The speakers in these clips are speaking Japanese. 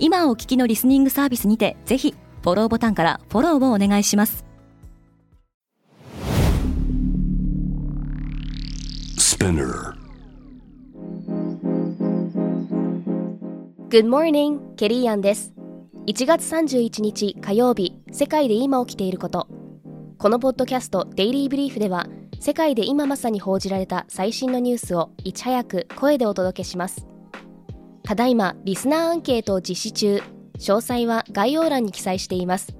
今お聞きのリスニングサービスにてぜひフォローボタンからフォローをお願いします。Good morning, ケリーアンです1月31日火曜日世界で今起きていること。このポッドキャストデイリーブリーフでは世界で今まさに報じられた最新のニュースをいち早く声でお届けしますただいまリスナーアンケートを実施中。詳細は概要欄に記載しています。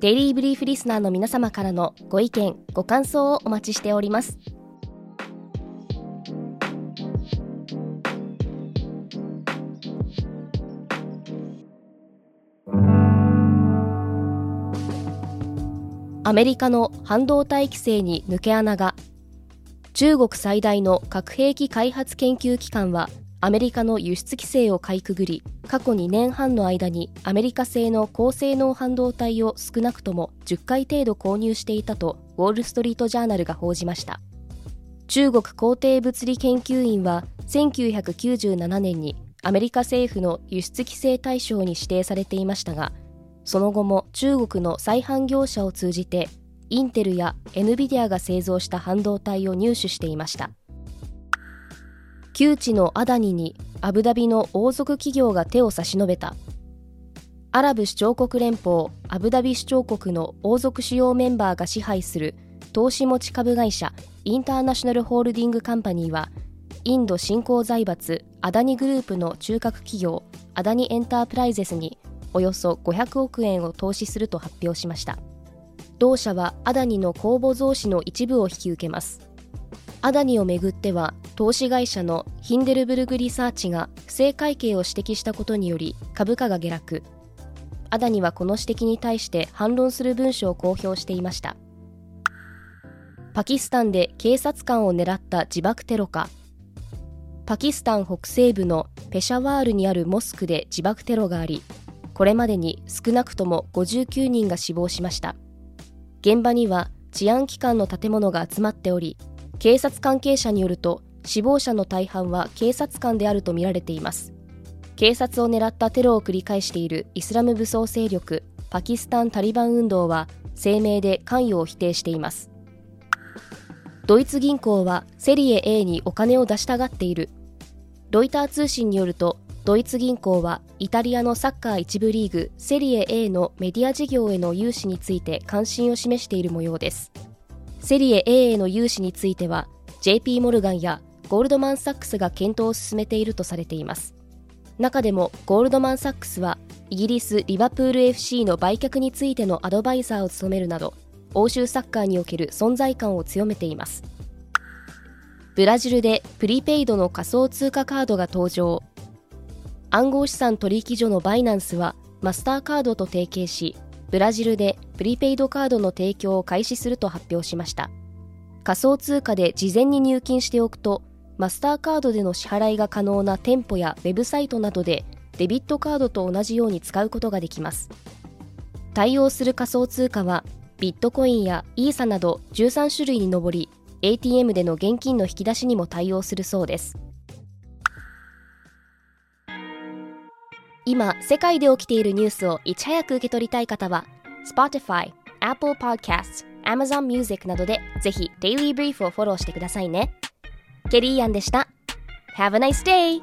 デイリーブリーフリスナーの皆様からのご意見ご感想をお待ちしております。アメリカの半導体規制に抜け穴が。中国最大の核兵器開発研究機関はアメリカの輸出規制をかいくぐり過去2年半の間にアメリカ製の高性能半導体を少なくとも10回程度購入していたとウォール・ストリート・ジャーナルが報じました。中国工程物理研究院は1997年にアメリカ政府の輸出規制対象に指定されていましたがその後も中国の再販業者を通じてインテルや NVIDIA が製造した半導体を入手していました。窮地のアダニにアブダビの王族企業が手を差し伸べた。アラブ首長国連邦アブダビ首長国の王族主要メンバーが支配する投資持ち株会社インターナショナルホールディングカンパニーはインド新興財閥アダニグループの中核企業アダニエンタープライゼスにおよそ500億円を投資すると発表しました。同社はアダニの公募増資の一部を引き受けます。アダニをめぐっては投資会社のヒンデルブルグリサーチが不正会計を指摘したことにより株価が下落。アダニはこの指摘に対して反論する文書を公表していました。パキスタンで警察官を狙った自爆テロか。パキスタン北西部のペシャワールにあるモスクで自爆テロがありこれまでに少なくとも59人が死亡しました。現場には治安機関の建物が集まっており警察関係者によると死亡者の大半は警察官であるとみられています。警察を狙ったテロを繰り返しているイスラム武装勢力パキスタン・タリバン運動は声明で関与を否定しています。ドイツ銀行はセリエ A にお金を出したがっている。ロイター通信によるとドイツ銀行はイタリアのサッカー1部リーグセリエ A のメディア事業への融資について関心を示している模様です。セリエ A への融資については JP モルガンやゴールドマン・サックスが検討を進めているとされています。中でもゴールドマン・サックスはイギリス・リバプール FC の売却についてのアドバイザーを務めるなど欧州サッカーにおける存在感を強めています。ブラジルでプリペイドの仮想通貨カードが登場。暗号資産取引所のバイナンスはマスターカードと提携しブラジルでプリペイドカードの提供を開始すると発表しました。仮想通貨で事前に入金しておくとマスターカードでの支払いが可能な店舗やウェブサイトなどでデビットカードと同じように使うことができます。対応する仮想通貨はビットコインやイーサなど13種類に上り ATM での現金の引き出しにも対応するそうです。今世界で起きているニュースをいち早く受け取りたい方は Spotify、Apple Podcast、Amazon Music などでぜひ Daily Brief をフォローしてくださいね。ケリーアンでした Have a nice day!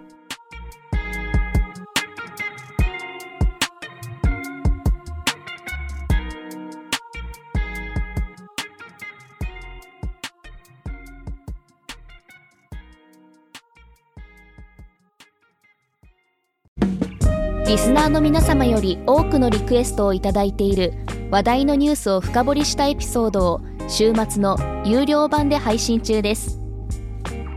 リスナーの皆様より多くのリクエストをいただいている話題のニュースを深掘りしたエピソードを週末の有料版で配信中です